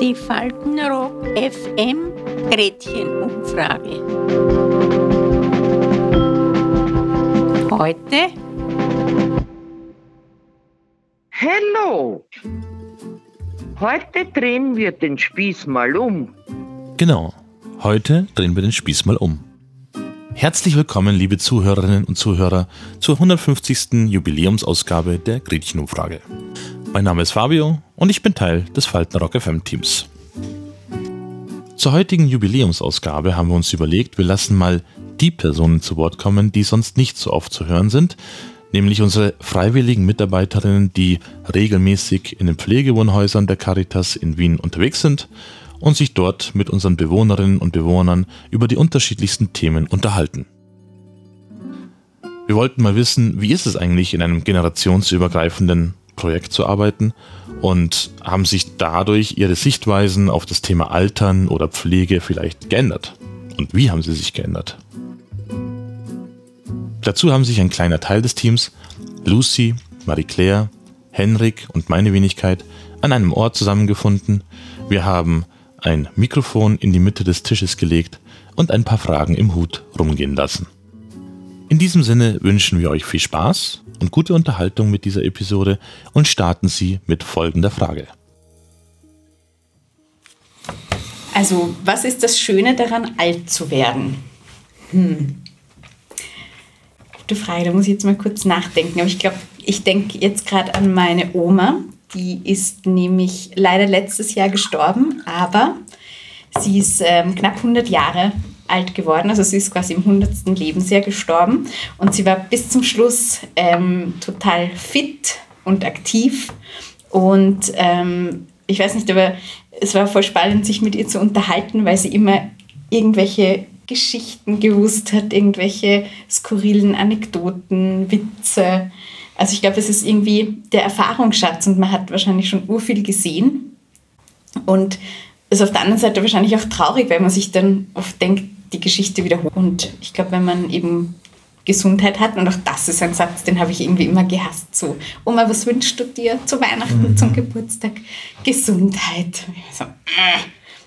Die Faltenrock FM Gretchenumfrage. Heute Hallo! Heute drehen wir den Spieß mal um. Genau, heute drehen wir den Spieß mal um. Herzlich willkommen, liebe Zuhörerinnen und Zuhörer, zur 150. Jubiläumsausgabe der Gretchenumfrage. Mein Name ist Fabio und ich bin Teil des Faltenrock FM Teams. Zur heutigen Jubiläumsausgabe haben wir uns überlegt, wir lassen mal die Personen zu Wort kommen, die sonst nicht so oft zu hören sind, nämlich unsere freiwilligen Mitarbeiterinnen, die regelmäßig in den Pflegewohnhäusern der Caritas in Wien unterwegs sind und sich dort mit unseren Bewohnerinnen und Bewohnern über die unterschiedlichsten Themen unterhalten. Wir wollten mal wissen, wie ist es eigentlich in einem generationsübergreifenden Projekt zu arbeiten und haben sich dadurch ihre Sichtweisen auf das Thema Altern oder Pflege vielleicht geändert? Und wie haben sie sich geändert? Dazu haben sich ein kleiner Teil des Teams, Lucy, Marie-Claire, Henrik und meine Wenigkeit, an einem Ort zusammengefunden. Wir haben ein Mikrofon in die Mitte des Tisches gelegt und ein paar Fragen im Hut rumgehen lassen. In diesem Sinne wünschen wir euch viel Spaß und gute Unterhaltung mit dieser Episode und starten sie mit folgender Frage. Also, was ist das Schöne daran, alt zu werden? Hm. Gute Frage, da muss ich jetzt mal kurz nachdenken. Aber ich glaube, ich denke jetzt gerade an meine Oma. Die ist nämlich leider letztes Jahr gestorben, aber sie ist ähm, knapp 100 Jahre alt geworden. Also sie ist quasi im 100. Lebensjahr gestorben. Und sie war bis zum Schluss ähm, total fit und aktiv. Und ähm, ich weiß nicht, aber es war voll spannend, sich mit ihr zu unterhalten, weil sie immer irgendwelche Geschichten gewusst hat, irgendwelche skurrilen Anekdoten, Witze. Also ich glaube, es ist irgendwie der Erfahrungsschatz und man hat wahrscheinlich schon urviel gesehen. Und ist auf der anderen Seite wahrscheinlich auch traurig, weil man sich dann oft denkt, die Geschichte wiederholt. Und ich glaube, wenn man eben Gesundheit hat, und auch das ist ein Satz, den habe ich irgendwie immer gehasst, so, Oma, was wünschst du dir zu Weihnachten, mhm. zum Geburtstag? Gesundheit. So, äh.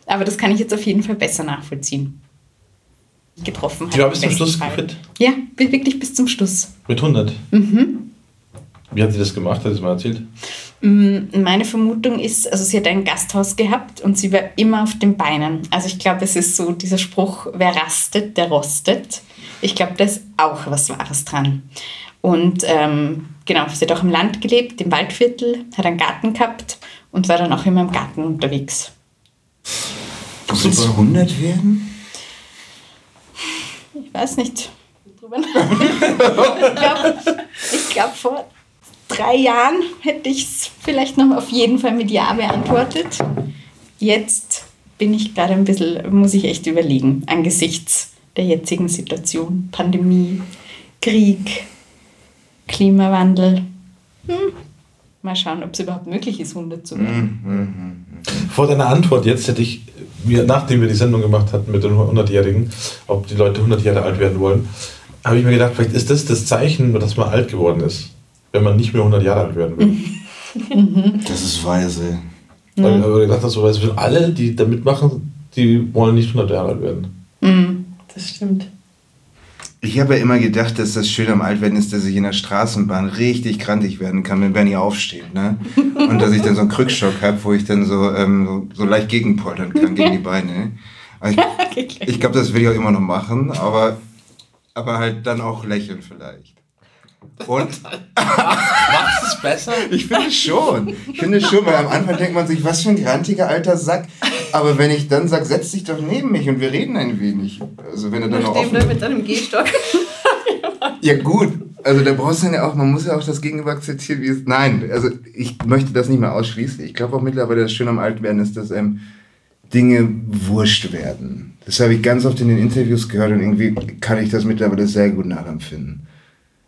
Aber das kann ich jetzt auf jeden Fall besser nachvollziehen. Getroffen. Die war bis zum Schluss fit? Ja, wirklich bis zum Schluss. Mit 100? Mhm. Wie hat sie das gemacht? Hat sie es mal erzählt? Mm, meine Vermutung ist, also sie hat ein Gasthaus gehabt und sie war immer auf den Beinen. Also ich glaube, es ist so dieser Spruch, wer rastet, der rostet. Ich glaube, da ist auch was Wahres dran. Und ähm, genau, sie hat auch im Land gelebt, im Waldviertel, hat einen Garten gehabt und war dann auch immer im Garten unterwegs. Du willst 100 werden? Ich weiß nicht. ich glaube, glaub, vor drei Jahren hätte ich es vielleicht noch auf jeden Fall mit Ja beantwortet. Jetzt bin ich gerade ein bisschen, muss ich echt überlegen, angesichts der jetzigen Situation. Pandemie, Krieg, Klimawandel. Hm. Mal schauen, ob es überhaupt möglich ist, 100 zu werden. Mhm, mhm, mhm. Vor deiner Antwort jetzt hätte ich, nachdem wir die Sendung gemacht hatten mit den 100-Jährigen, ob die Leute 100 Jahre alt werden wollen, habe ich mir gedacht, vielleicht ist das das Zeichen, dass man alt geworden ist wenn man nicht mehr 100 Jahre alt werden will. Das ist weise. Weil ich aber gedacht habe, so, weil alle, die da mitmachen, die wollen nicht 100 Jahre alt werden. Mhm, das stimmt. Ich habe ja immer gedacht, dass das Schöne am Altwerden ist, dass ich in der Straßenbahn richtig krantig werden kann, wenn Bernie aufsteht. Ne? Und dass ich dann so einen Krückstock habe, wo ich dann so, ähm, so, so, leicht gegenpoltern kann gegen die Beine. ich, ich glaube, das will ich auch immer noch machen, aber, aber halt dann auch lächeln vielleicht. Und macht es besser? Ich finde schon. Ich finde schon, weil am Anfang denkt man sich, was für ein grantiger alter Sack. Aber wenn ich dann sage, setz dich doch neben mich und wir reden ein wenig. Also wenn er dann noch offen... mit deinem Gehstock. ja gut, also da brauchst du ja auch, man muss ja auch das Gegenüber akzeptieren, wie es... Nein, also ich möchte das nicht mehr ausschließen. Ich glaube auch mittlerweile, das Schöne am Altwerden ist, dass ähm, Dinge wurscht werden. Das habe ich ganz oft in den Interviews gehört und irgendwie kann ich das mittlerweile sehr gut nachempfinden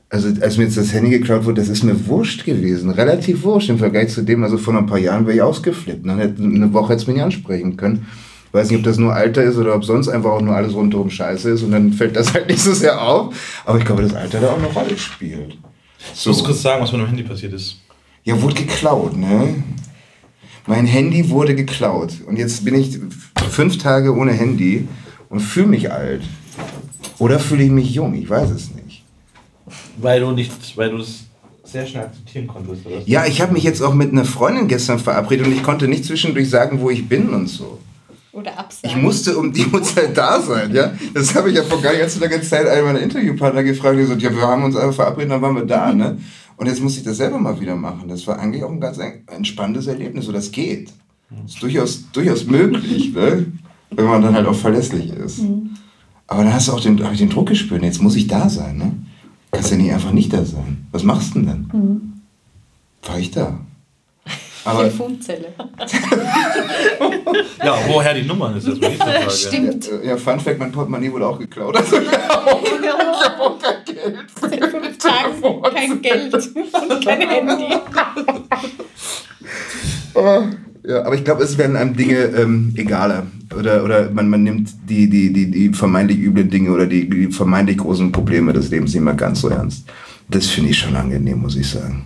also als mir jetzt das Handy geklaut wurde, das ist mir wurscht gewesen, relativ wurscht im Vergleich zu dem, also vor ein paar Jahren wäre ich ausgeflippt. Ne? Eine Woche hätte es mich nicht ansprechen können. Ich weiß nicht, ob das nur Alter ist oder ob sonst einfach auch nur alles rundherum scheiße ist und dann fällt das halt nicht so sehr auf. Aber ich glaube, das Alter da auch eine Rolle spielt. So. Ich muss kurz sagen, was mit dem Handy passiert ist. Ja, wurde geklaut, ne? Mein Handy wurde geklaut. Und jetzt bin ich fünf Tage ohne Handy und fühle mich alt. Oder fühle ich mich jung? Ich weiß es nicht. Weil du nicht, weil du es sehr schnell akzeptieren konntest, oder? Ja, ich habe mich jetzt auch mit einer Freundin gestern verabredet und ich konnte nicht zwischendurch sagen, wo ich bin und so. Oder absagen. Ich musste um die Uhrzeit da sein, ja. Das habe ich ja vor gar nicht so langer Zeit einen meiner Interviewpartner gefragt, die gesagt, ja, wir haben uns einfach verabredet, dann waren wir da, ne? Und jetzt muss ich das selber mal wieder machen. Das war eigentlich auch ein ganz entspanntes Erlebnis, so das geht. Das ist durchaus, durchaus möglich, ne? Wenn man dann halt auch verlässlich ist. Aber dann hast du auch den, ich den Druck gespürt, jetzt muss ich da sein, ne? Kannst ja nicht einfach nicht da sein. Was machst du denn dann? War ich da? Aber Telefonzelle. Ja, woher die Nummern ist das die Frage. Stimmt. äh, ja, Fun Fact, mein Portemonnaie wurde auch geklaut. Also, ich habe auch kein Geld. Seit fünf Tagen kein Geld und kein Handy. Ja, aber ich glaube, es werden einem Dinge ähm, egaler. Oder, oder man, man nimmt die, die, die, die vermeintlich üblen Dinge oder die, die vermeintlich großen Probleme des Lebens nicht mehr ganz so ernst. Das finde ich schon angenehm, muss ich sagen.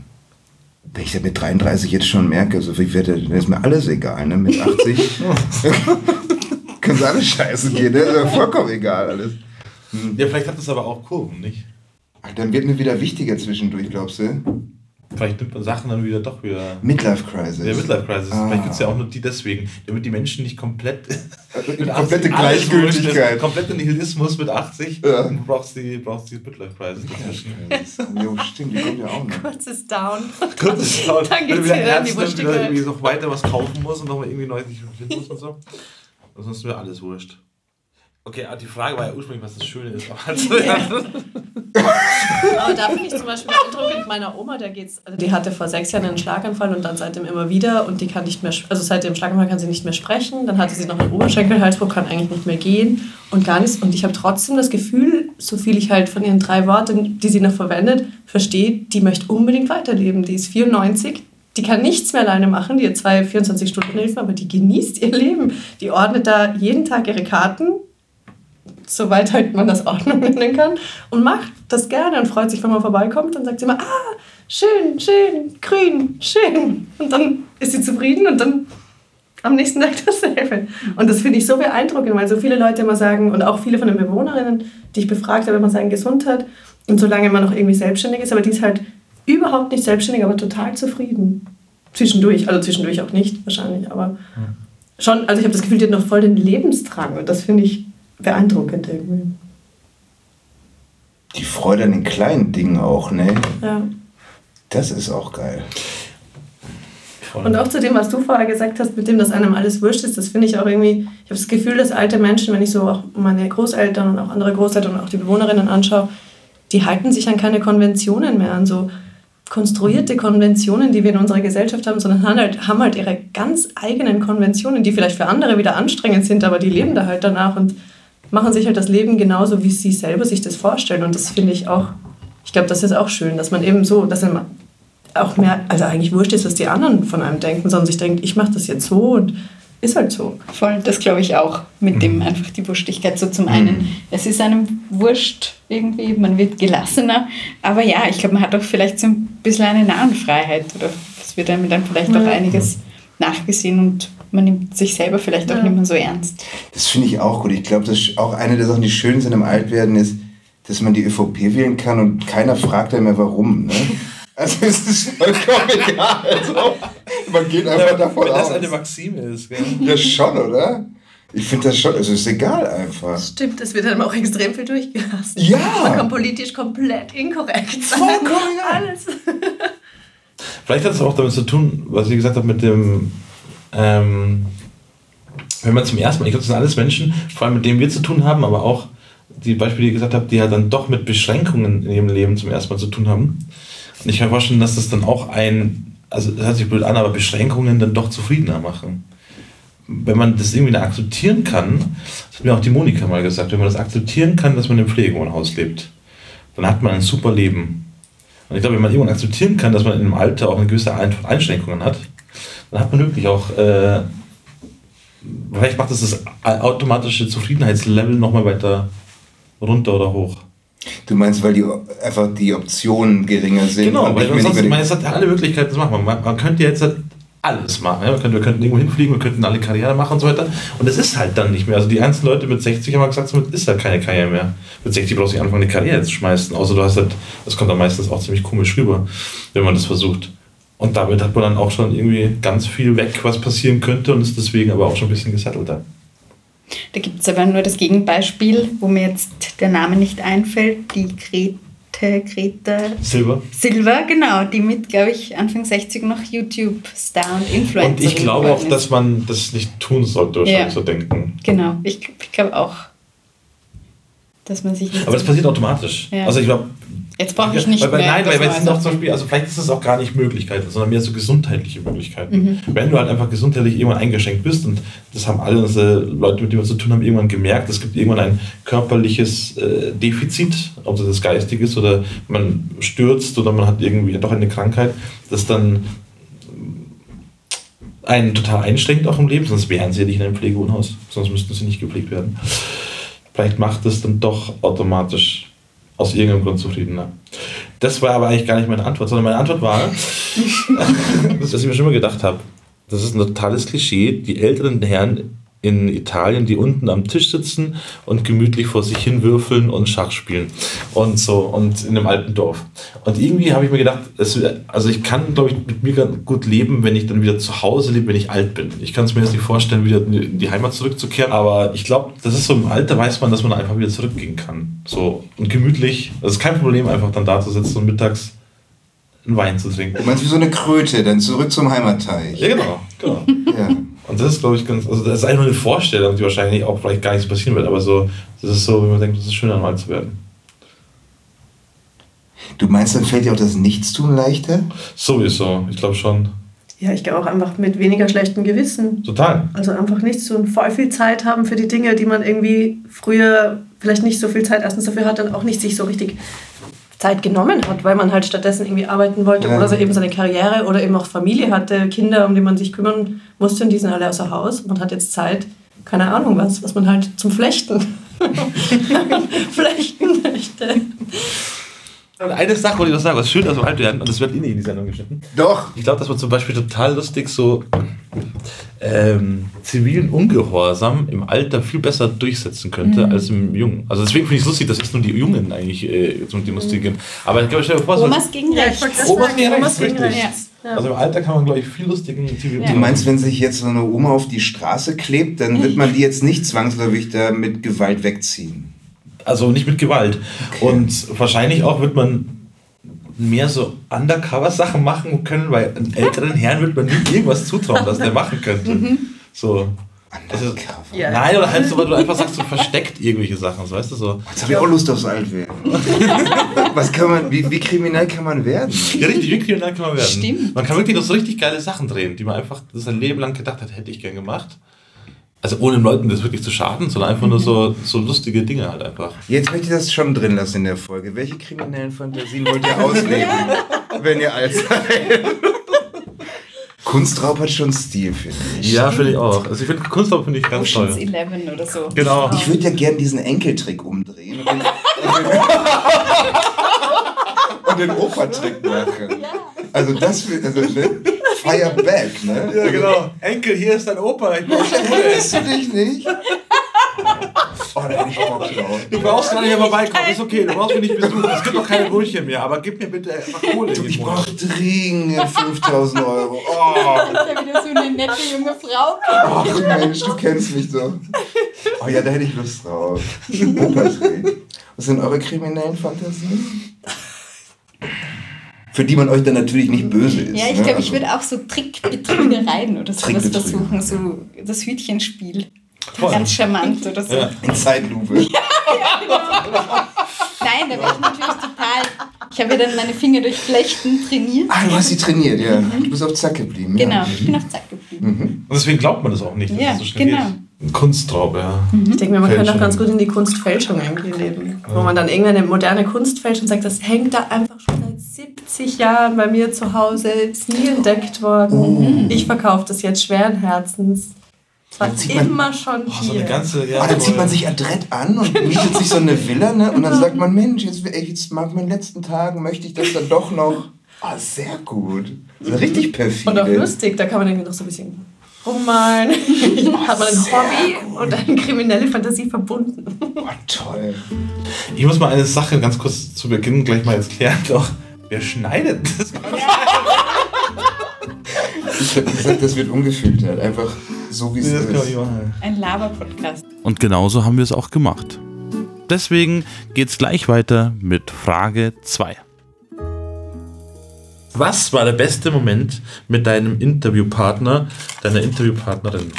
Wenn ich das mit 33 jetzt schon merke, so ich werde, dann ist mir alles egal, ne? Mit 80 kann es alles scheiße gehen, ne? Ist mir vollkommen egal alles. Ja, vielleicht hat das aber auch Kurven, nicht? Ach, Dann wird mir wieder wichtiger zwischendurch, glaubst du? Vielleicht nimmt man Sachen dann wieder doch wieder. Midlife Crisis. Der Midlife Crisis. Ah. Vielleicht gibt es ja auch nur die deswegen, damit die Menschen nicht komplett. Eine mit komplette 80 alles wurscht ist, Gleichgültigkeit. Kompletter Nihilismus mit 80. Ja. Du brauchst die, brauchst die Midlife Crisis dazwischen. Jo, stimmt, die kommt ja auch noch. Kurzes Down. Kurz ist laut, Dann wenn geht's du wieder wieder in die ernst nimmst, wieder irgendwie noch weiter was kaufen musst und nochmal irgendwie neu sich finden musst und so. Sonst ist mir alles wurscht. Okay, aber die Frage war ja ursprünglich, was das Schöne ist. Aber also, Aber da finde ich zum Beispiel beeindruckend, meiner Oma, der geht's, also die hatte vor sechs Jahren einen Schlaganfall und dann seitdem immer wieder und die kann nicht mehr, also seit dem Schlaganfall kann sie nicht mehr sprechen, dann hatte sie noch einen Oberschenkelhalsbruch, kann eigentlich nicht mehr gehen und gar nichts. Und ich habe trotzdem das Gefühl, so viel ich halt von ihren drei Worten, die sie noch verwendet, verstehe, die möchte unbedingt weiterleben, die ist 94, die kann nichts mehr alleine machen, die hat zwei 24-Stunden-Hilfen, aber die genießt ihr Leben. Die ordnet da jeden Tag ihre Karten, soweit halt man das Ordnung nennen kann, und macht das gerne und freut sich, wenn man vorbeikommt und sagt sie immer, ah, schön, schön, grün, schön. Und dann ist sie zufrieden und dann am nächsten Tag dasselbe. Und das finde ich so beeindruckend, weil so viele Leute immer sagen, und auch viele von den Bewohnerinnen, die ich befragt habe, immer sagen, Gesundheit und solange man noch irgendwie selbstständig ist, aber die ist halt überhaupt nicht selbstständig, aber total zufrieden. Zwischendurch, also zwischendurch auch nicht wahrscheinlich, aber schon, also ich habe das Gefühl, die hat noch voll den Lebensdrang und das finde ich beeindruckend irgendwie. Die Freude an den kleinen Dingen auch, ne? Ja. Das ist auch geil. Und auch zu dem, was du vorher gesagt hast, mit dem, dass einem alles wurscht ist, das finde ich auch irgendwie, ich habe das Gefühl, dass alte Menschen, wenn ich so auch meine Großeltern und auch andere Großeltern und auch die Bewohnerinnen anschaue, die halten sich an keine Konventionen mehr, an so konstruierte Konventionen, die wir in unserer Gesellschaft haben, sondern haben halt, haben halt ihre ganz eigenen Konventionen, die vielleicht für andere wieder anstrengend sind, aber die leben da halt danach und machen sich halt das Leben genauso, wie sie selber sich das vorstellen. Und das finde ich auch, ich glaube, das ist auch schön, dass man eben so, dass man auch mehr, also eigentlich wurscht ist, was die anderen von einem denken, sondern sich denkt, ich mache das jetzt so und ist halt so. Voll, das glaube ich auch. Mit dem einfach die Wurstigkeit. So zum einen, es ist einem wurscht irgendwie, man wird gelassener. Aber ja, ich glaube, man hat auch vielleicht so ein bisschen eine Nahenfreiheit. Oder es wird einem dann vielleicht auch Ja. einiges nachgesehen und man nimmt sich selber vielleicht auch Ja. nicht mehr so ernst. Das finde ich auch gut. Ich glaube, das ist auch eine der Sachen, die schön sind im Altwerden, ist, dass man die ÖVP wählen kann und keiner fragt dann mehr, warum. Ne? Also es ist vollkommen egal. Also, man geht einfach davon Wenn das aus. eine Maxime ist, gell? Ja, schon, oder? Ich finde das schon, also es ist egal einfach. Stimmt, es wird dann auch extrem viel durchgelassen. Ja. Man kann politisch komplett inkorrekt sein. Vollkommen egal. Alles. Vielleicht hat es auch damit zu tun, was ich gesagt habe, mit dem, ähm, wenn man zum ersten Mal, ich glaube, das sind alles Menschen, vor allem mit denen wir zu tun haben, aber auch die Beispiele, die ihr gesagt habt, die halt dann doch mit Beschränkungen in ihrem Leben zum ersten Mal zu tun haben. Und ich kann mir vorstellen, dass das dann auch ein, also das hört sich blöd an, aber Beschränkungen dann doch zufriedener machen. Wenn man das irgendwie akzeptieren kann, das hat mir auch die Monika mal gesagt, wenn man das akzeptieren kann, dass man im Pflegewohnhaus lebt, dann hat man ein super Leben. Und ich glaube, wenn man irgendwann akzeptieren kann, dass man in einem Alter auch eine gewisse Ein- Einschränkungen hat, dann hat man wirklich auch, äh, vielleicht macht das das automatische Zufriedenheitslevel nochmal weiter runter oder hoch. Du meinst, weil die einfach die Optionen geringer sind Genau, weil ich meine, es hat alle Möglichkeiten zu machen. Man, man könnte jetzt halt alles machen. Ja? Man könnte, wir könnten irgendwo hinfliegen, wir könnten alle Karriere machen und so weiter. Und es ist halt dann nicht mehr. Also die einzelnen Leute mit 60 haben gesagt, es ist halt keine Karriere mehr. Mit 60 brauchst du nicht anfangen, eine Karriere zu schmeißen. Außer du hast halt, das kommt dann meistens auch ziemlich komisch rüber, wenn man das versucht. Und damit hat man dann auch schon irgendwie ganz viel weg, was passieren könnte und ist deswegen aber auch schon ein bisschen gesettelter. Da gibt es aber nur das Gegenbeispiel, wo mir jetzt der Name nicht einfällt, die Grete, Greta Silber. Silva, genau, die mit, glaube ich, Anfang 60 noch YouTube-Star und Influencer Und ich glaube auch, dass man das nicht tun sollte, Ja. so denken. Genau, ich, ich glaube auch, dass man sich nicht... Aber das passiert automatisch. Ja. Also ich glaube, Jetzt brauche ich nicht weil, weil, mehr... Nein, weil, das weil es sind auch zum Beispiel, also vielleicht ist es auch gar nicht Möglichkeiten, sondern mehr so gesundheitliche Möglichkeiten. Mhm. Wenn du halt einfach gesundheitlich irgendwann eingeschränkt bist und das haben alle unsere Leute, mit denen wir zu tun haben, irgendwann gemerkt, es gibt irgendwann ein körperliches äh, Defizit, ob das das geistig ist oder man stürzt oder man hat irgendwie doch eine Sachen, das dann einen total einschränkt auch im Leben, sonst wären sie ja nicht in einem Pflegewohnhaus, sonst müssten sie nicht gepflegt werden. Vielleicht macht es dann doch automatisch aus irgendeinem Grund zufriedener. Das war aber eigentlich gar nicht meine Antwort, sondern meine Antwort war, das, was ich mir schon mal gedacht habe. Das ist ein totales Klischee. Die älteren Herren in Italien, die unten am Tisch sitzen und gemütlich vor sich hin würfeln und Schach spielen und so und in einem alten Dorf. Und irgendwie habe ich mir gedacht, es, also ich kann, glaube ich, mit mir ganz gut leben, wenn ich dann wieder zu Hause lebe, wenn ich alt bin. Ich kann es mir jetzt nicht vorstellen, wieder in die Heimat zurückzukehren, aber ich glaube, das ist so im Alter weiß man, dass man einfach wieder zurückgehen kann. So und gemütlich. Es ist kein Problem, einfach dann da zu sitzen und mittags einen Wein zu trinken. Du meinst wie so eine Kröte, dann zurück zum Heimatteich. Ja, genau, genau. Ja. Und das ist, glaube ich, ganz, also das ist einfach nur eine Vorstellung, die wahrscheinlich auch vielleicht gar nicht so passieren wird, aber so, das ist so, wie man denkt, das ist schön, einmal zu werden. Du meinst, dann fällt dir auch das Nichtstun leichter? Sowieso, ich glaube schon. Ja, ich glaube auch einfach mit weniger schlechtem Gewissen. Total. Also einfach nicht so voll viel Zeit haben für die Dinge, die man irgendwie früher vielleicht nicht so viel Zeit erstens dafür hat, dann auch nicht sich so richtig Zeit genommen hat, weil man halt stattdessen irgendwie arbeiten wollte Ja. oder so eben seine Karriere oder eben auch Familie hatte, Kinder, um die man sich kümmern musste und die sind alle außer Haus. Man hat jetzt Zeit, keine Ahnung was, was man halt zum Flechten flechten möchte. Eine Sache wollte ich noch sagen, was schön, dass wir alt werden, und das wird eh nicht in die Sendung geschnitten. Doch. Ich glaube, das war zum Beispiel total lustig, so ähm, zivilen Ungehorsam im Alter viel besser durchsetzen könnte als im Jungen. Also deswegen finde ich es lustig, dass jetzt nur die Jungen eigentlich äh, so die lustigen. Aber ich glaube, stell dir vor, so Omas gegen ich rechts. Omas gegen Omas rechts, richtig. rechts. Ja. Also im Alter kann man, glaube ich, viel lustigen zivilen Ja. Du meinst, wenn sich jetzt so eine Oma auf die Straße klebt, dann wird man die jetzt nicht zwangsläufig da mit Gewalt wegziehen. Also nicht mit Gewalt. Und wahrscheinlich auch wird man mehr so Undercover-Sachen machen können, weil einem älteren Herrn wird man nie irgendwas zutrauen, was der machen könnte. So. Das ist, Undercover. Ja. Nein, oder halt so, weil du einfach sagst, so versteckt irgendwelche Sachen, so, weißt du so. Jetzt habe ich auch Lust aufs Altwerden. Was kann man, wie, wie kriminell kann man werden? Ja, richtig, wie kriminell kann man werden. Stimmt. Man kann wirklich noch so richtig geile Sachen drehen, die man einfach sein Leben lang gedacht hat, hätte ich gern gemacht. Also ohne den Leuten das wirklich zu schaden, sondern einfach nur so, so lustige Dinge halt einfach. Jetzt möchte ich das schon drin lassen in der Folge. Welche kriminellen Fantasien wollt ihr ausleben, wenn ihr alt seid? Kunstraub hat schon Stil, finde ich. Ja, finde ich auch. Also ich finde Kunstraub finde ich ganz Ocean's toll. 11 oder so. Genau. Ich würde ja gern diesen Enkeltrick umdrehen und den, und den Opertrick machen. Also das also ne? Fire back, ne? Ja, genau. Enkel, hier ist dein Opa. Ich brauch Erinnerst du dich nicht? Oh, da hätte ich Bock drauf. Du brauchst gar nicht mehr vorbeikommen. Ist okay, du brauchst mich nicht besuchen. Es gibt doch keine Brötchen mehr, aber gib mir bitte einfach Kohle. Ich jeden Monat. brauche dringend 5000 Euro. Oh, ist ja wieder so eine nette junge Frau. ach Mensch, du kennst mich doch. Oh ja, da hätte ich Lust drauf. Opertrick. Was sind eure kriminellen Fantasien? Für die man euch dann natürlich nicht böse ist. Ja, ich ne? glaube, ich Also- würde auch so Trickbetrügereien oder sowas versuchen. So das Hütchenspiel. Voll. Ganz charmant oder so. Ja. In Zeitlupe. Nein, da war ich natürlich total. Ich habe ja dann meine Finger durch Flechten trainiert. Ah, du hast sie trainiert, ja. Du bist auf Zack geblieben. Ja. Genau, ich bin auf Zack geblieben. Und deswegen glaubt man das auch nicht, dass Ja, es so schnell genau. geht. Ein Kunstraub, ja. Ich denke mir, man könnte auch ganz gut in die Kunstfälschung irgendwie leben. Wo man dann irgendeine moderne Kunst fälscht und sagt, das hängt da einfach schon seit 70 Jahren bei mir zu Hause, ist nie entdeckt worden. Ich verkaufe das jetzt schweren Herzens. Es war immer schon Oh, so eine ganze, ja, Ah, dann zieht man sich adrett an und mietet sich so eine Villa, ne? Und dann sagt man, Mensch, jetzt, jetzt mal meinen letzten Tagen möchte ich das dann doch noch. Ah, sehr gut. Das ist richtig perfide. Und auch lustig, da kann man irgendwie noch so ein bisschen rummalen. Hat man ein Hobby und eine kriminelle Fantasie verbunden. Oh, toll. Ich muss mal eine Sache ganz kurz zu Beginn gleich mal jetzt klären. Doch, wer schneidet das? Ich hab gesagt, das wird ungefiltert. Einfach so, wie es ist. Ein Laber-Podcast. Und genauso haben wir es auch gemacht. Deswegen geht's gleich weiter mit Frage 2. Was war der beste Moment mit deinem Interviewpartner, deiner Interviewpartnerin?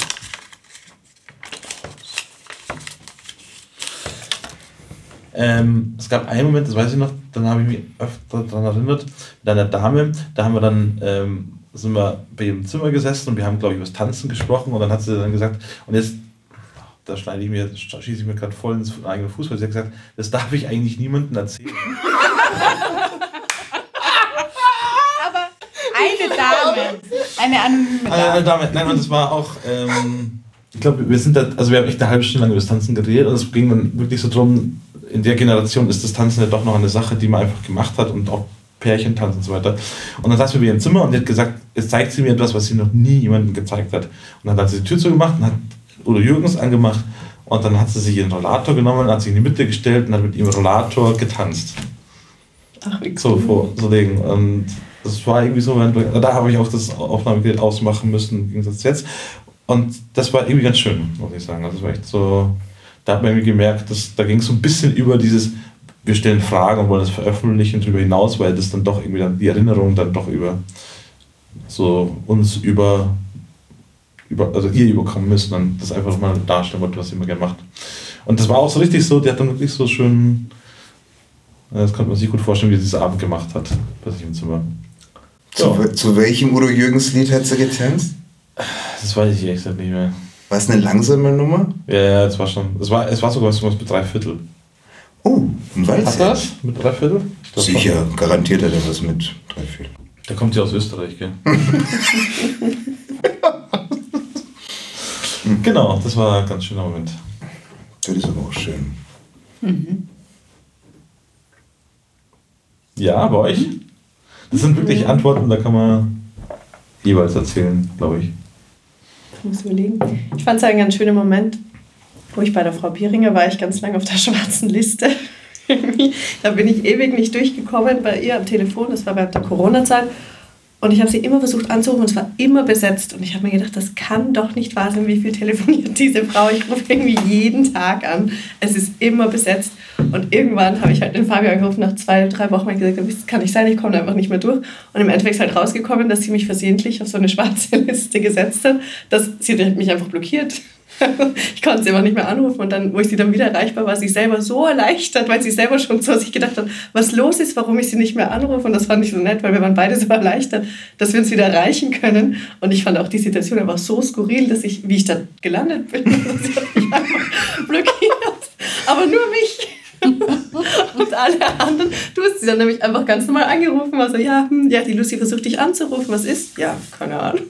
Ähm, es gab einen Moment, das weiß ich noch, dann habe ich mich öfter daran erinnert, mit einer Dame, da haben wir dann, ähm, sind wir bei ihrem Zimmer gesessen und wir haben, glaube ich, über das Tanzen gesprochen und dann hat sie dann gesagt, und jetzt, da schneide ich mir, schieße ich mir gerade voll ins eigene Fuß, weil sie hat gesagt, das darf ich eigentlich niemandem erzählen. Aber eine Dame. Eine anonyme Eine, eine Dame. Dame, nein, und es war auch, ähm, ich glaube, wir sind da, also wir haben echt eine halbe Stunde lang über das Tanzen geredet und es ging dann wirklich so drum, in der Generation ist das Tanzen ja doch noch eine Sache, die man einfach gemacht hat und auch Pärchen tanzen und so weiter. Und dann saßen wir bei ihr im Zimmer und die hat gesagt, jetzt zeigt sie mir etwas, was sie noch nie jemandem gezeigt hat. Und dann hat sie die Tür zugemacht und hat Udo Jürgens angemacht und dann hat sie sich ihren Rollator genommen, hat sich in die Mitte gestellt und hat mit ihrem Rollator getanzt. Ach, wie So vor so legen. Und das war irgendwie so, wenn- da habe ich auch das Aufnahmegerät ausmachen müssen, im Gegensatz jetzt. Und das war irgendwie ganz schön, muss ich sagen. Also das war echt so, da hat man irgendwie gemerkt, dass, da ging es so ein bisschen über dieses, wir stellen Fragen und wollen das veröffentlichen darüber hinaus, weil das dann doch irgendwie dann die Erinnerung dann doch über so uns über, über also ihr überkommen müssen und das einfach mal darstellen wollte, was sie immer gerne macht. Und das war auch so richtig so, die hat dann wirklich so schön, ja, das konnte man sich gut vorstellen, wie sie das Abend gemacht hat bei sich im Zimmer. Zu, Ja. zu welchem Udo Jürgens Lied hat sie getanzt? Das weiß ich echt nicht mehr. War es eine langsame Nummer? Ja, ja, es war schon. Es war, es war sogar was mit drei Viertel. Oh, ein Hat Walzer. er das? Mit drei Viertel? Glaub Sicher, garantiert hat er was mit drei Viertel. Der kommt ja aus Österreich, gell? genau, das war ein ganz schöner Moment. Das ist aber auch schön. Ja, bei euch? Das sind wirklich Antworten, da kann man jeweils erzählen, glaube ich. Ich muss überlegen. Ich fand es ein ganz schöner Moment, wo ich bei der Frau Bieringer war, ich ganz lange auf der schwarzen Liste. Da bin ich ewig nicht durchgekommen bei ihr am Telefon, das war während der Corona-Zeit. Und ich habe sie immer versucht anzurufen und es war immer besetzt. Und ich habe mir gedacht, das kann doch nicht wahr sein, wie viel telefoniert diese Frau. Ich rufe irgendwie jeden Tag an. Es ist immer besetzt. Und irgendwann habe ich halt den Fabio angerufen, nach zwei, drei Wochen, und gesagt, das kann nicht sein, ich komme da einfach nicht mehr durch. Und im Endeffekt ist halt rausgekommen, dass sie mich versehentlich auf so eine schwarze Liste gesetzt hat. Dass sie mich einfach blockiert. Ich konnte sie einfach nicht mehr anrufen und dann, wo ich sie dann wieder erreichbar war, sie selber so erleichtert, weil sie selber schon so sich gedacht hat, was los ist, warum ich sie nicht mehr anrufe. Und das fand ich so nett, weil wir waren beide so erleichtert, dass wir uns wieder erreichen können. Und ich fand auch die Situation einfach so skurril, dass ich, wie ich da gelandet bin, blockiert. Aber nur mich. Und alle anderen, du hast sie dann nämlich einfach ganz normal angerufen, war so, ja, hm, ja, die Lucy versucht dich anzurufen, was ist? Ja, keine Ahnung.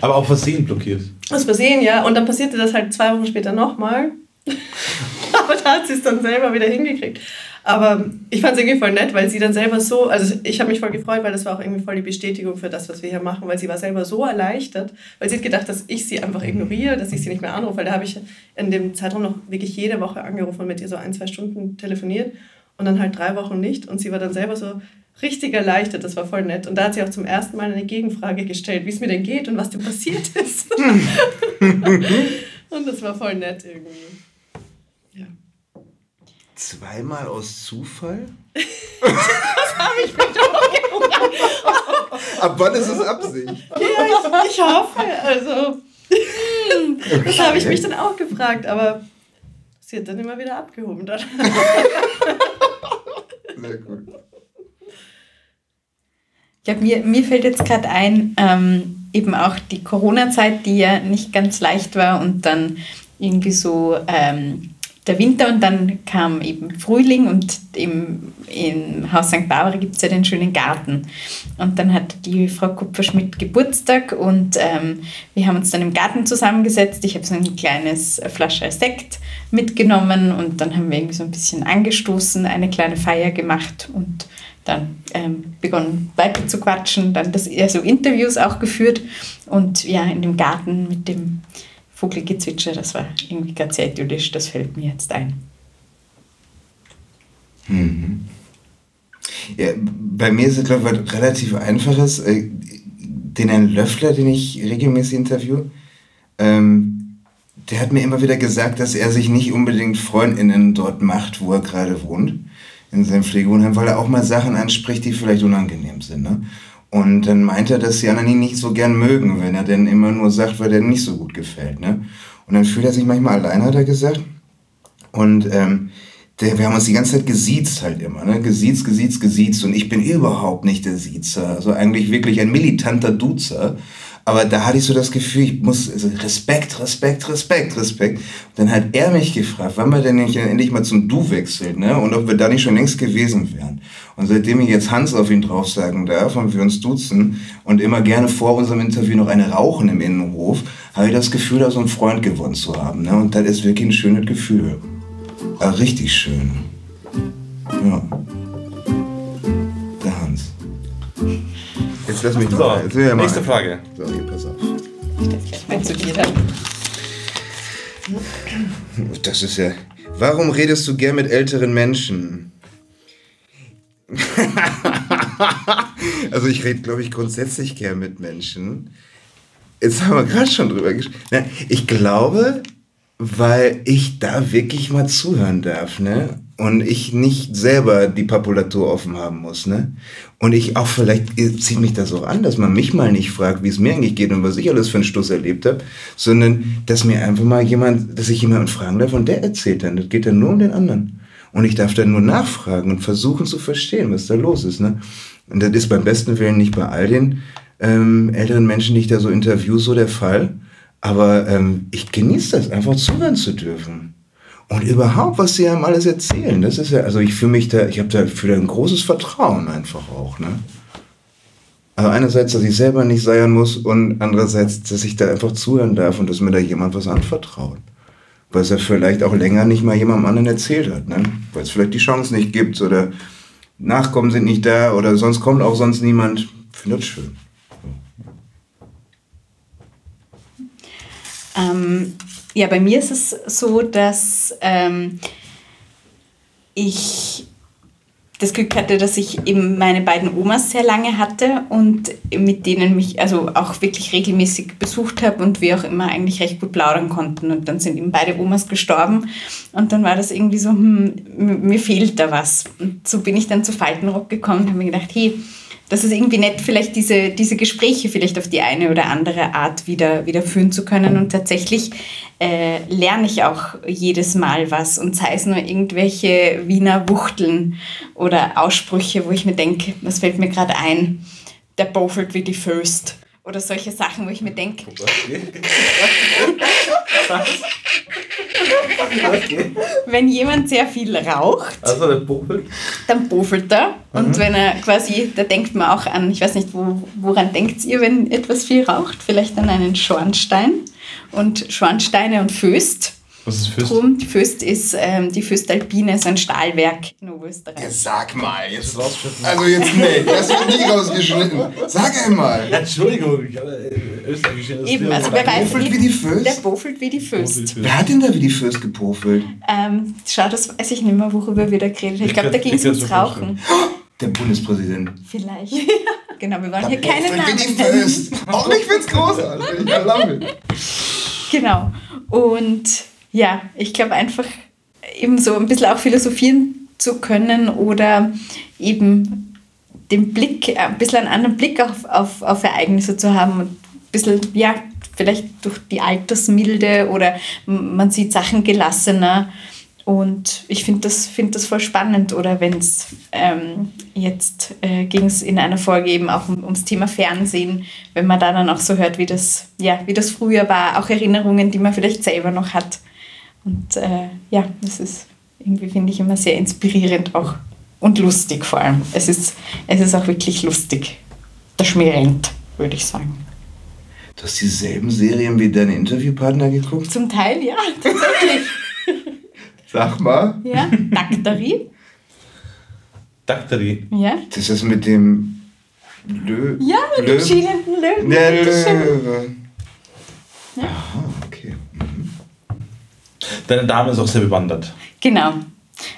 Aber auch Versehen blockiert. Aus Versehen, ja. Und dann passierte das halt zwei Wochen später nochmal. Aber da hat sie es dann selber wieder hingekriegt. Aber ich fand es irgendwie voll nett, weil sie dann selber so, also ich habe mich voll gefreut, weil das war auch irgendwie voll die Bestätigung für das, was wir hier machen, weil sie war selber so erleichtert, weil sie hat gedacht, dass ich sie einfach ignoriere, dass ich sie nicht mehr anrufe, weil da habe ich in dem Zeitraum noch wirklich jede Woche angerufen und mit ihr so ein, zwei Stunden telefoniert und dann halt drei Wochen nicht und sie war dann selber so richtig erleichtert, das war voll nett. Und da hat sie auch zum ersten Mal eine Gegenfrage gestellt, wie es mir denn geht und was denn passiert ist. und das war voll nett irgendwie. Ja. Zweimal aus Zufall? Ab wann ist es Absicht? Ja, ich, ich hoffe. Also, das habe ich mich dann auch gefragt, aber sie hat dann immer wieder abgehoben. Sehr gut. Ja, mir, mir fällt jetzt gerade ein, ähm, eben auch die Corona-Zeit, die ja nicht ganz leicht war und dann irgendwie so ähm, der Winter und dann kam eben Frühling und im, im Haus St. Barbara gibt es ja den schönen Garten. Und dann hat die Frau Kupferschmidt Geburtstag und ähm, wir haben uns dann im Garten zusammengesetzt. Ich habe so ein kleines Flasche Sekt mitgenommen und dann haben wir irgendwie so ein bisschen angestoßen, eine kleine Feier gemacht und dann ähm, begonnen weiter zu quatschen, dann das, also Interviews auch geführt und ja, in dem Garten mit dem Vogelgezwitscher, das war irgendwie ganz sehr idyllisch, das fällt mir jetzt ein. Mhm. Ja, bei mir ist es, glaube ich, was relativ einfaches. Äh, den Herrn Löffler, den ich regelmäßig interview, ähm, der hat mir immer wieder gesagt, dass er sich nicht unbedingt FreundInnen dort macht, wo er gerade wohnt, in seinem Pflegewohnheim, weil er auch mal Sachen anspricht, die vielleicht unangenehm sind. Ne? Und dann meint er, dass die anderen ihn nicht so gern mögen, wenn er denn immer nur sagt, weil der nicht so gut gefällt. Ne? Und dann fühlt er sich manchmal allein, hat er gesagt. Und ähm, der, wir haben uns die ganze Zeit gesiezt halt immer, ne? Gesiezt, gesiezt, gesiezt. Und ich bin überhaupt nicht der Siezer. Also eigentlich wirklich ein militanter Duzer. Aber da hatte ich so das Gefühl, ich muss, also Respekt, Respekt, Respekt, Respekt. Und dann hat er mich gefragt, wann wir denn nicht endlich mal zum Du wechselt, ne? Und ob wir da nicht schon längst gewesen wären. Und seitdem ich jetzt Hans auf ihn drauf sagen darf und wir uns duzen und immer gerne vor unserem Interview noch eine rauchen im Innenhof, habe ich das Gefühl, da so einen Freund gewonnen zu haben, ne? Und das ist wirklich ein schönes Gefühl. Ja, richtig schön. Ja. Jetzt lass mich So, mal. Jetzt ich mal. nächste Frage. So, okay, pass auf. Wenn zu dir dann. Das ist ja. Warum redest du gern mit älteren Menschen? also ich rede, glaube ich, grundsätzlich gern mit Menschen. Jetzt haben wir gerade schon drüber gesprochen. Ich glaube, weil ich da wirklich mal zuhören darf, ne? Und ich nicht selber die Papulatur offen haben muss, ne? Und ich auch vielleicht zieht mich das auch an, dass man mich mal nicht fragt, wie es mir eigentlich geht und was ich alles für einen Stuss erlebt habe, sondern dass mir einfach mal jemand, dass ich jemanden fragen darf und der erzählt dann. Das geht dann nur um den anderen. Und ich darf dann nur nachfragen und versuchen zu verstehen, was da los ist, ne? Und das ist beim besten Willen nicht bei all den ähm, älteren Menschen, die ich da so interview, so der Fall. Aber ähm, ich genieße das, einfach zuhören zu dürfen. Und überhaupt, was sie einem alles erzählen, das ist ja, also ich fühle mich da, ich habe da für ein großes Vertrauen einfach auch, ne? Also einerseits, dass ich selber nicht seiern muss und andererseits, dass ich da einfach zuhören darf und dass mir da jemand was anvertraut. Weil es ja vielleicht auch länger nicht mal jemandem anderen erzählt hat, ne? Weil es vielleicht die Chance nicht gibt oder Nachkommen sind nicht da oder sonst kommt auch sonst niemand. Ich finde das schön. Ähm, ja, bei mir ist es so, dass ähm, ich das Glück hatte, dass ich eben meine beiden Omas sehr lange hatte und mit denen mich also auch wirklich regelmäßig besucht habe und wir auch immer eigentlich recht gut plaudern konnten. Und dann sind eben beide Omas gestorben und dann war das irgendwie so, hm, mir fehlt da was. Und so bin ich dann zu Faltenrock gekommen und habe mir gedacht, hey, das ist irgendwie nett, vielleicht diese, diese Gespräche vielleicht auf die eine oder andere Art wieder, wieder führen zu können. Und tatsächlich äh, lerne ich auch jedes Mal was. Und sei es nur irgendwelche Wiener Wuchteln oder Aussprüche, wo ich mir denke, was fällt mir gerade ein? Der bofelt wie die Föst. Oder solche Sachen, wo ich mir denke, wenn jemand sehr viel raucht, Also der Popel. dann bofelt er. Und wenn er quasi, da denkt man auch an, ich weiß nicht, wo, woran denkt ihr, wenn etwas viel raucht? Vielleicht an einen Schornstein. Und Schornsteine und Föst. Was ist Fürst? Drum, die Föst ist ähm, die Föstalpine, ist ein Stahlwerk in Oberösterreich. sag mal, jetzt. Also jetzt, nee, das wird nie rausgeschnitten. Sag einmal. Entschuldigung, ich habe äh, österreichische Industrie- Eben, also wer weiß, Bofelt wie die Föst? Der bofelt wie die Föst. Wer hat denn da wie die Fürst gepofelt? Ähm, schau, das weiß ich nicht mehr, worüber wir da geredet haben. Ich glaube, da ging es ich ums Rauchen. Der Bundespräsident. Vielleicht. genau, wir wollen Der hier keine Namen wie die nennen. Fürst. Auch ich find's großartig. I love it. Genau. Und ja, ich glaube einfach eben so ein bisschen auch philosophieren zu können oder eben den Blick, ein bisschen einen anderen Blick auf, auf, auf Ereignisse zu haben und ein bisschen, ja, vielleicht durch die Altersmilde oder man sieht Sachen gelassener. Und ich finde das, find das voll spannend. Oder wenn es ähm, jetzt äh, ging es in einer Folge eben auch um, ums Thema Fernsehen, wenn man da dann auch so hört, wie das, ja, wie das früher war, auch Erinnerungen, die man vielleicht selber noch hat. Und äh, ja, das ist irgendwie, finde ich, immer sehr inspirierend auch und lustig vor allem. Es ist, es ist auch wirklich lustig. Der Schmäh rennt, würde ich sagen. Du hast dieselben Serien wie deine Interviewpartner geguckt? Zum Teil, ja, tatsächlich. Sag mal. ja, Daktari. Daktari. Ja. Das ist mit dem Lö Ja, mit dem Löwen? schielenden Löwen. Der. Löwe. Aha, okay. Deine Dame ist auch sehr bewandert. Genau.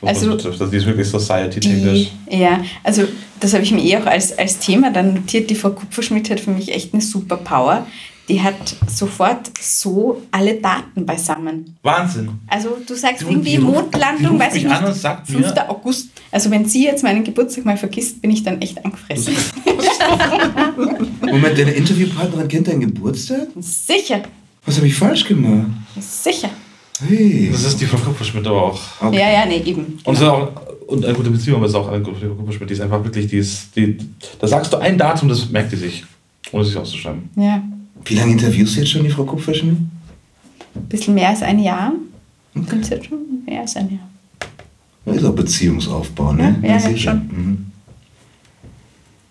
Was Also das betrifft. Also die ist wirklich society-technisch. Ja, also das habe ich mir eh auch als, als Thema dann notiert. Die Frau Kupferschmidt hat für mich echt eine Superpower. Die hat sofort so alle Daten beisammen. Wahnsinn. Also du sagst Du, irgendwie die Mondlandung, ruft weiß ich mich nicht, an und sagt 5. mir- August. Also wenn sie jetzt meinen Geburtstag mal vergisst, bin ich dann echt angefressen. Moment, deine Interviewpartnerin kennt deinen Geburtstag? sicher, Was habe ich falsch gemacht? sicher. Hey. Das ist die Frau Kupferschmidt aber auch. Okay. Ja, ja, nee, eben. Und, hat auch, und eine gute Beziehung, aber es ist auch eine gute Frau Kupferschmidt. Die ist einfach wirklich, die ist, die, da sagst du ein Datum, das merkt die sich. Ohne sich auszuschreiben. Ja, Wie lange interviewst du jetzt schon die Frau Kupferschmidt? ein bisschen mehr als ein Jahr. Sind jetzt schon mehr als ein Jahr. Das ist auch Beziehungsaufbau, ne? Ja, ja, ja, schon. Mhm.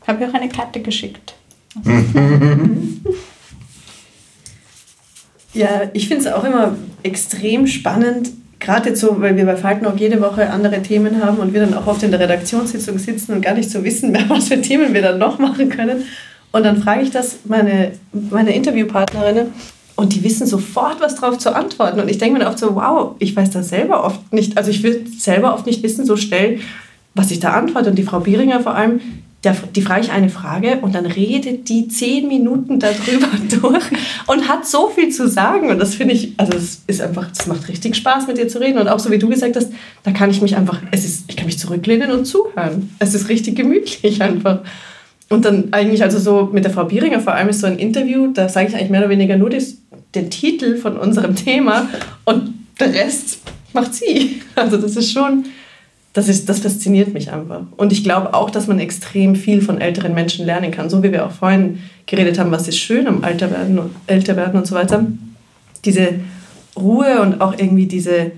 Habe ich auch eine Karte geschickt. Ja, ich finde es auch immer extrem spannend, gerade jetzt so, weil wir bei Falten auch jede Woche andere Themen haben und wir dann auch oft in der Redaktionssitzung sitzen und gar nicht so wissen mehr, was für Themen wir dann noch machen können. Und dann frage ich das meine, meine Interviewpartnerinnen und die wissen sofort, was drauf zu antworten. Und ich denke mir oft so, wow, ich weiß das selber oft nicht, also ich will selber oft nicht wissen, so schnell, was ich da antworte. Und die Frau Bieringer vor allem, der, die frage ich eine Frage und dann redet die zehn Minuten darüber durch und hat so viel zu sagen. Und das finde ich, also es ist einfach, es macht richtig Spaß, mit dir zu reden. Und auch so wie du gesagt hast, da kann ich mich einfach, es ist, ich kann mich zurücklehnen und zuhören. Es ist richtig gemütlich einfach. Und dann eigentlich, also so mit der Frau Bieringer vor allem ist so ein Interview, da sage ich eigentlich mehr oder weniger nur das, den Titel von unserem Thema und der Rest macht sie. Also das ist schon, das, ist, das fasziniert mich einfach. Und ich glaube auch, dass man extrem viel von älteren Menschen lernen kann. So wie wir auch vorhin geredet haben, was ist schön am Alter werden, und- älter werden und so weiter. Diese Ruhe und auch irgendwie diese,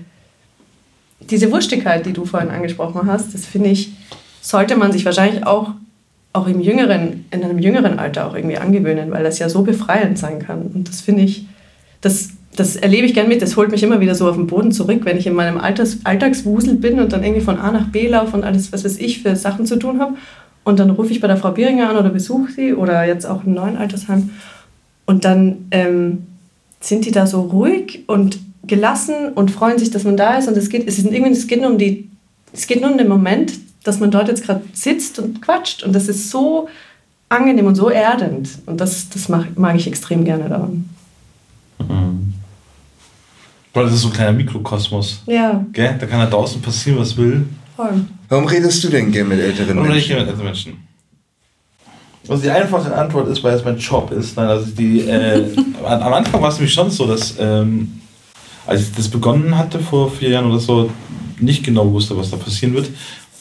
diese Wurstigkeit, die du vorhin angesprochen hast, das finde ich, sollte man sich wahrscheinlich auch, auch im jüngeren, in einem jüngeren Alter auch irgendwie angewöhnen, weil das ja so befreiend sein kann. Und das finde ich, das, das erlebe ich gern mit, das holt mich immer wieder so auf den Boden zurück, wenn ich in meinem Alters, Alltagswusel bin und dann irgendwie von A nach B laufe und alles, was weiß ich, für Sachen zu tun habe. Und dann rufe ich bei der Frau Bieringer an oder besuche sie oder jetzt auch im neuen Altersheim. Und dann ähm, sind die da so ruhig und gelassen und freuen sich, dass man da ist. Und es geht, es ist irgendwie, es geht nur um die, es geht nur um den Moment, dass man dort jetzt gerade sitzt und quatscht. Und das ist so angenehm und so erdend. Und das, das mag, mag ich extrem gerne daran. Weil das ist so ein kleiner Mikrokosmos. Ja, Gell? Da kann da draußen passieren, was will. voll. Warum redest du denn gern mit älteren nicht Menschen? mit älteren Menschen. Also die einfache Antwort ist, weil es mein Job ist. Nein, also die, äh, am am Anfang war es nämlich schon so, dass ähm, als ich das begonnen hatte vor vier Jahren oder so, nicht genau wusste, was da passieren wird.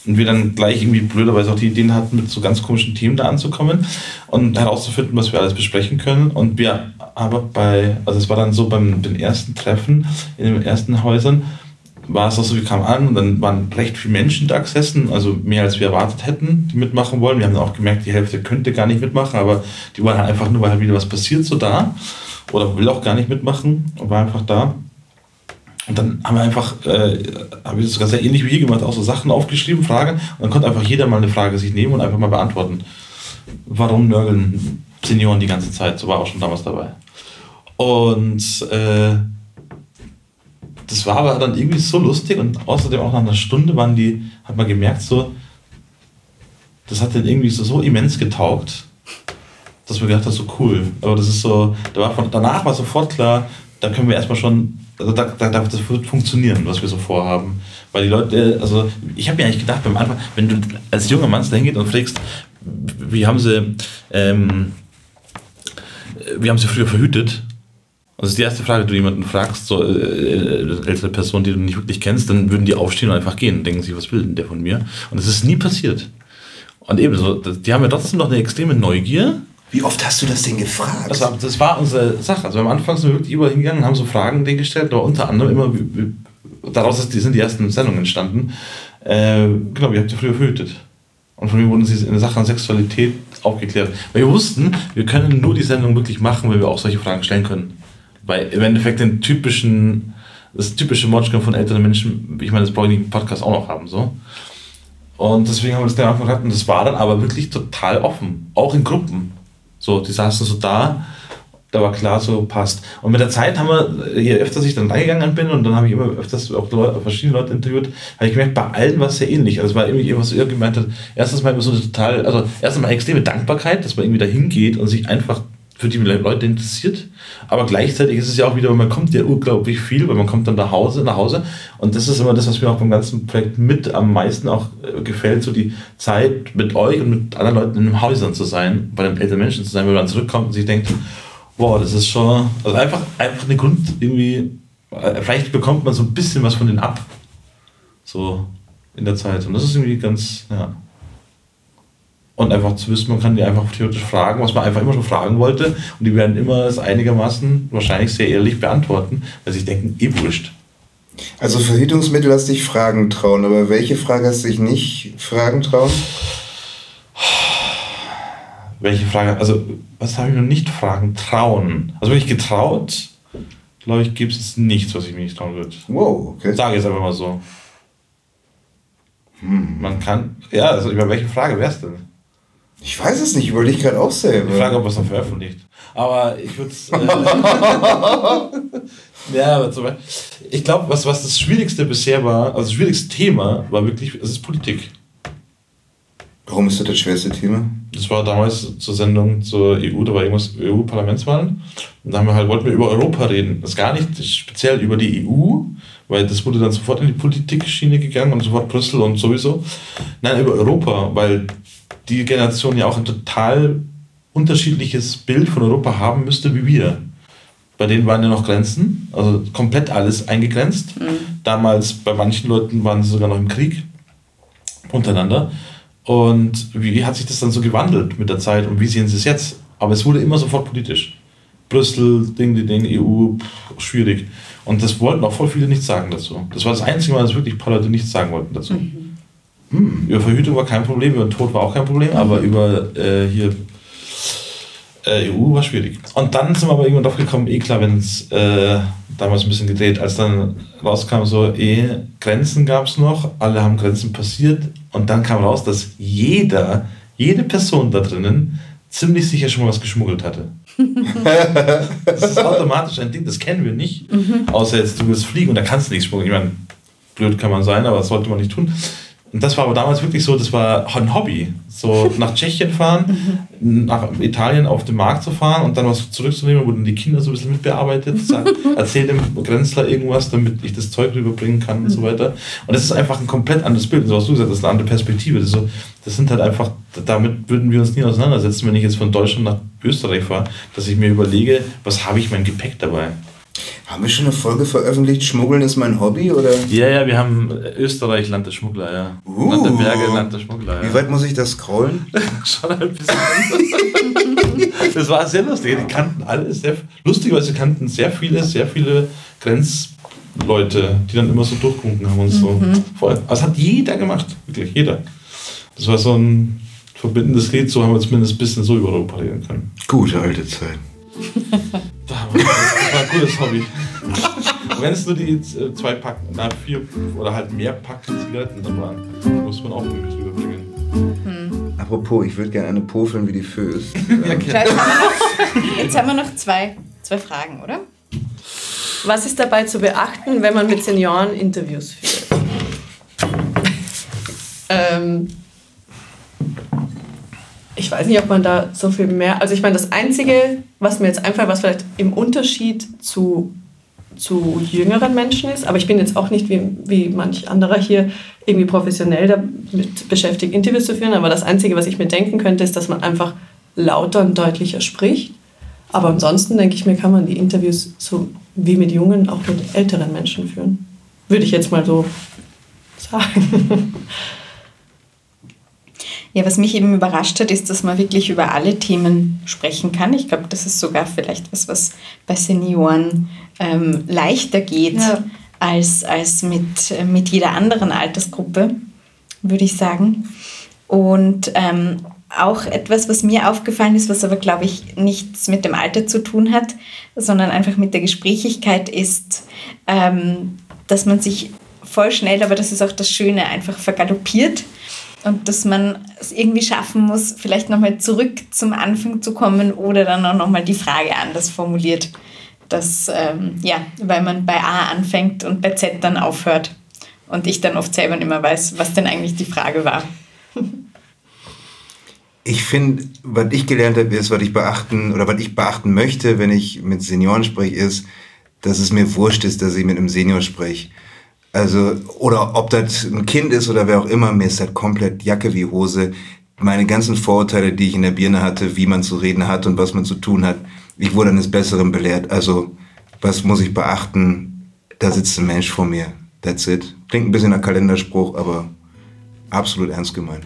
Und wir dann gleich irgendwie blöderweise auch die Ideen hatten, mit so ganz komischen Themen da anzukommen und herauszufinden, was wir alles besprechen können. Und wir aber bei, also es war dann so beim den ersten Treffen in den ersten Häusern, war es auch so, wir kamen an und dann waren recht viele Menschen da gesessen, also mehr als wir erwartet hätten, die mitmachen wollen. Wir haben dann auch gemerkt, die Hälfte könnte gar nicht mitmachen, aber die waren halt einfach nur, weil halt wieder was passiert, so da. Oder will auch gar nicht mitmachen und war einfach da. Und dann haben wir einfach, äh, haben wir das sehr ähnlich wie hier gemacht, auch so Sachen aufgeschrieben, Fragen. Und dann konnte einfach jeder mal eine Frage sich nehmen und einfach mal beantworten. Warum nörgeln Senioren die ganze Zeit? So war auch schon damals dabei. Und äh, das war aber dann irgendwie so lustig und außerdem auch nach einer Stunde waren die, hat man gemerkt, so, das hat dann irgendwie so, so immens getaugt, dass man gedacht hat, so cool. Aber das ist so, da war von, danach war sofort klar, da können wir erstmal schon, also da, da, da, das funktionieren, was wir so vorhaben. Weil die Leute, also ich habe mir eigentlich gedacht beim Anfang, wenn du als junger Mann da hingehst und fragst, wie haben sie, ähm, wie haben sie früher verhütet? Das ist die erste Frage, die du jemanden fragst, so äh, ältere Person, die du nicht wirklich kennst, dann würden die aufstehen und einfach gehen und denken sich, was will denn der von mir? Und das ist nie passiert. Und ebenso, die haben ja trotzdem noch eine extreme Neugier, Wie oft hast du das denn gefragt? Das war, das war unsere Sache. Also am Anfang sind wir wirklich überall hingegangen, haben so Fragen denen gestellt, aber unter anderem immer, daraus sind die ersten Sendungen entstanden. Äh, genau, wie habt ihr früher verhütet? Und von mir wurden sie in der Sache an Sexualität aufgeklärt. Weil wir wussten, wir können nur die Sendung wirklich machen, weil wir auch solche Fragen stellen können. Weil im Endeffekt den typischen, das typische Motschka von älteren Menschen, ich meine, das brauche ich nicht im Podcast auch noch haben, so. Und deswegen haben wir das dann gehabt und das war dann aber wirklich total offen. Auch in Gruppen. So, die saßen so da, da war klar, so passt. Und mit der Zeit haben wir, je öfter ich dann reingegangen bin und dann habe ich immer öfters auch Leute, verschiedene Leute interviewt, habe ich gemerkt, bei allen war es sehr ähnlich. Also es war irgendwie was irgendwie gemeint hat, erstens mal immer so eine total, also erstens mal extreme Dankbarkeit, dass man irgendwie da hingeht und sich einfach für die Leute interessiert. Aber gleichzeitig ist es ja auch wieder, man kommt ja unglaublich viel, weil man kommt dann nach Hause, nach Hause. Und das ist immer das, was mir auch beim ganzen Projekt mit am meisten auch äh, gefällt, so die Zeit mit euch und mit anderen Leuten in den Häusern zu sein, bei den älteren Menschen zu sein, wenn man zurückkommt und sich denkt, wow, das ist schon, also einfach, einfach eine Grund irgendwie, äh, vielleicht bekommt man so ein bisschen was von denen ab. So in der Zeit. Und das ist irgendwie ganz, ja. Und einfach zu wissen, man kann die einfach theoretisch fragen, was man einfach immer schon fragen wollte. Und die werden immer es einigermaßen wahrscheinlich sehr ehrlich beantworten, weil sie denken, eh wurscht. Also Verhütungsmittel hast dich fragen trauen, aber welche Frage hast du dich nicht fragen trauen? Welche Frage, also was habe ich noch nicht fragen trauen? Also wirklich getraut, glaube ich, gibt es nichts, was ich mir nicht trauen würde. Wow, okay. Sage jetzt einfach mal so. Man kann, ja, also über welche Frage wäre es denn? Ich weiß es nicht, überlege gerade auch Ich selber. frage, ob es noch veröffentlicht. Aber ich würde es. Äh, ja, aber zum Beispiel, ich glaube, was, was das Schwierigste bisher war, also das schwierigste Thema war wirklich, es ist Politik. Warum ist das das schwerste Thema? Das war damals zur Sendung zur EU, da war irgendwas EU-Parlamentswahlen. Und da haben wir halt, wollten wir über Europa reden. Das ist gar nicht speziell über die EU, weil das wurde dann sofort in die Politikschiene gegangen und sofort Brüssel und sowieso. Nein, über Europa, weil die Generation ja auch ein total unterschiedliches Bild von Europa haben müsste wie wir. Bei denen waren ja noch Grenzen, also komplett alles eingegrenzt. Damals bei manchen Leuten waren sie sogar noch im Krieg untereinander. Und wie hat sich das dann so gewandelt mit der Zeit und wie sehen sie es jetzt? Aber es wurde immer sofort politisch. Brüssel, Ding, die Ding, EU, pff, schwierig. Und das wollten auch voll viele nicht sagen dazu. Das war das einzige Mal, dass wirklich ein paar Leute nichts sagen wollten dazu. Hm, über Verhütung war kein Problem, über den Tod war auch kein Problem, aber über äh, hier äh, EU war schwierig. Und dann sind wir aber irgendwann drauf gekommen, eh klar, wenn es äh, damals ein bisschen gedreht, als dann rauskam, so, eh, Grenzen gab es noch, alle haben Grenzen passiert und dann kam raus, dass jeder, jede Person da drinnen ziemlich sicher schon mal was geschmuggelt hatte. das ist automatisch ein Ding, das kennen wir nicht. Außer jetzt, du willst fliegen und da kannst du nichts schmuggeln. Ich meine, blöd kann man sein, aber das sollte man nicht tun. Und das war aber damals wirklich so, das war ein Hobby. So nach Tschechien fahren, nach Italien auf den Markt zu fahren und dann was zurückzunehmen, dann die Kinder so ein bisschen mitbearbeitet, erzähl dem Grenzler irgendwas, damit ich das Zeug rüberbringen kann und so weiter. Und das ist einfach ein komplett anderes Bild. So was du gesagt hast, das ist eine andere Perspektive. Das, so, das sind halt einfach, damit würden wir uns nie auseinandersetzen, wenn ich jetzt von Deutschland nach Österreich fahre, dass ich mir überlege, was habe ich mein Gepäck dabei? Haben wir schon eine Folge veröffentlicht? Schmuggeln ist mein Hobby oder? Ja, ja, wir haben Österreich, Land der Schmuggler, ja. Uh. Land der Berge, Land der Schmuggler, ja. Wie weit muss ich das scrollen? Schon ein bisschen. das war sehr lustig. Die kannten alle sehr, lustigerweise kannten sehr viele, sehr viele Grenzleute, die dann immer so durchgewunken haben und so. Voll. Also das hat jeder gemacht, wirklich jeder. Das war so ein verbindendes Lied, so haben wir zumindest ein bisschen so über Europa reden können. Gute alte Zeit. Gutes Hobby. Wenn es nur die äh, zwei Packen, na vier oder halt mehr Packen Zigaretten da waren, muss man auch irgendwie rüberbringen. Apropos, ich würde gerne eine pofeln wie die Föß. Ja, Jetzt haben wir noch, jetzt haben wir noch zwei, zwei Fragen, oder? Was ist dabei zu beachten, wenn man mit Senioren Interviews führt? ähm, ich weiß nicht, ob man da so viel mehr. Also ich meine, das Einzige, was mir jetzt einfällt, was vielleicht im Unterschied zu, zu jüngeren Menschen ist, aber ich bin jetzt auch nicht wie, wie manch anderer hier irgendwie professionell damit beschäftigt, Interviews zu führen, aber das Einzige, was ich mir denken könnte, ist, dass man einfach lauter und deutlicher spricht. Aber ansonsten denke ich mir, kann man die Interviews so wie mit jungen, auch mit älteren Menschen führen. Würde ich jetzt mal so sagen. Ja, was mich eben überrascht hat, ist, dass man wirklich über alle Themen sprechen kann. Ich glaube, das ist sogar vielleicht was, was bei Senioren ähm, leichter geht Ja. als, als mit, äh, mit jeder anderen Altersgruppe, würde ich sagen. Und ähm, auch etwas, was mir aufgefallen ist, was aber, glaube ich, nichts mit dem Alter zu tun hat, sondern einfach mit der Gesprächigkeit ist, ähm, dass man sich voll schnell, aber das ist auch das Schöne, einfach vergaloppiert und dass man es irgendwie schaffen muss, vielleicht nochmal zurück zum Anfang zu kommen oder dann auch nochmal die Frage anders formuliert. Das, ähm, ja, weil man bei A anfängt und bei Z dann aufhört. Und ich dann oft selber nicht mehr weiß, was denn eigentlich die Frage war. Ich finde, was ich gelernt habe, ist, was ich beachten oder was ich beachten möchte, wenn ich mit Senioren spreche, ist, dass es mir wurscht ist, dass ich mit einem Senior spreche. Also, oder ob das ein Kind ist oder wer auch immer, mir ist das komplett Jacke wie Hose. Meine ganzen Vorurteile, die ich in der Birne hatte, wie man zu reden hat und was man zu tun hat, ich wurde eines Besseren belehrt. Also, was muss ich beachten? Da sitzt ein Mensch vor mir. That's it. Klingt ein bisschen nach Kalenderspruch, aber absolut ernst gemeint.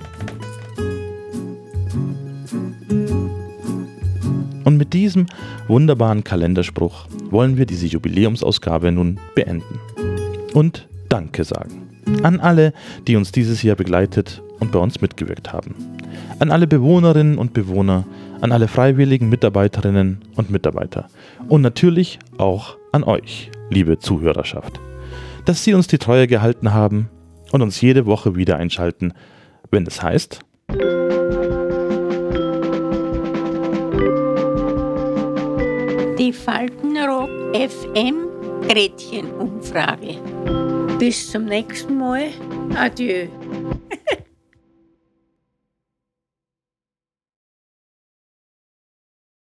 Und mit diesem wunderbaren Kalenderspruch wollen wir diese Jubiläumsausgabe nun beenden. Und Danke sagen. An alle, die uns dieses Jahr begleitet und bei uns mitgewirkt haben. An alle Bewohnerinnen und Bewohner, an alle freiwilligen Mitarbeiterinnen und Mitarbeiter. Und natürlich auch an euch, liebe Zuhörerschaft. Dass Sie uns die Treue gehalten haben und uns jede Woche wieder einschalten, wenn es heißt, Die Faltenrock FM Gretchenumfrage. Bis zum nächsten Mal. Adieu.